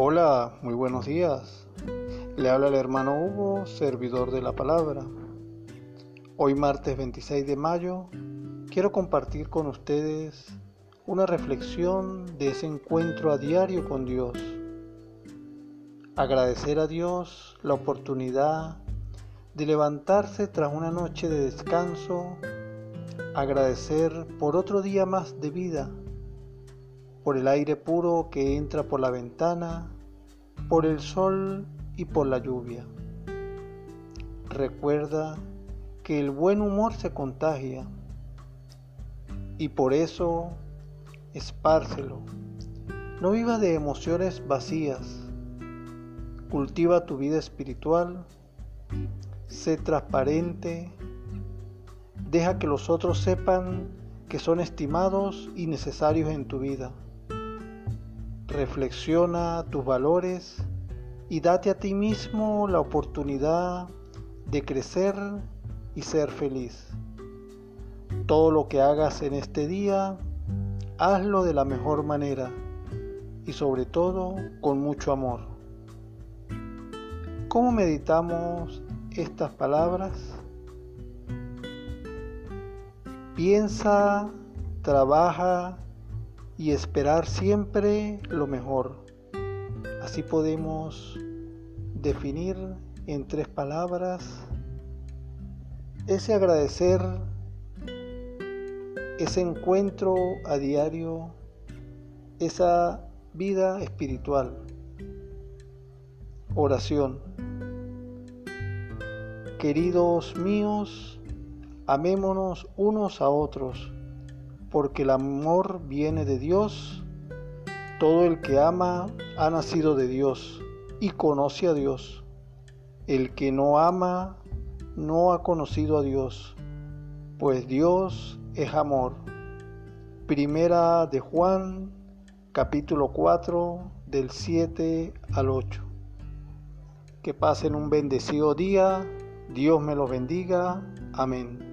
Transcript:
Hola, muy buenos días. Le habla el hermano Hugo, servidor de la palabra. Hoy martes 26 de mayo quiero compartir con ustedes una reflexión de ese encuentro a diario con Dios. Agradecer a Dios la oportunidad de levantarse tras una noche de descanso, agradecer por otro día más de vida por el aire puro que entra por la ventana, por el sol y por la lluvia. Recuerda que el buen humor se contagia y por eso espárcelo. No viva de emociones vacías. Cultiva tu vida espiritual. Sé transparente. Deja que los otros sepan que son estimados y necesarios en tu vida. Reflexiona tus valores y date a ti mismo la oportunidad de crecer y ser feliz. Todo lo que hagas en este día, hazlo de la mejor manera y sobre todo con mucho amor. ¿Cómo meditamos estas palabras? Piensa, trabaja y esperar siempre lo mejor. Así podemos definir en tres palabras ese agradecer, ese encuentro a diario, esa vida espiritual. Oración. Queridos míos, amémonos unos a otros porque el amor viene de Dios. Todo el que ama ha nacido de Dios y conoce a Dios. El que no ama no ha conocido a Dios, pues Dios es amor. Primera de Juan, capítulo 4, del 7 al 8. Que pasen un bendecido día, Dios me los bendiga, amén.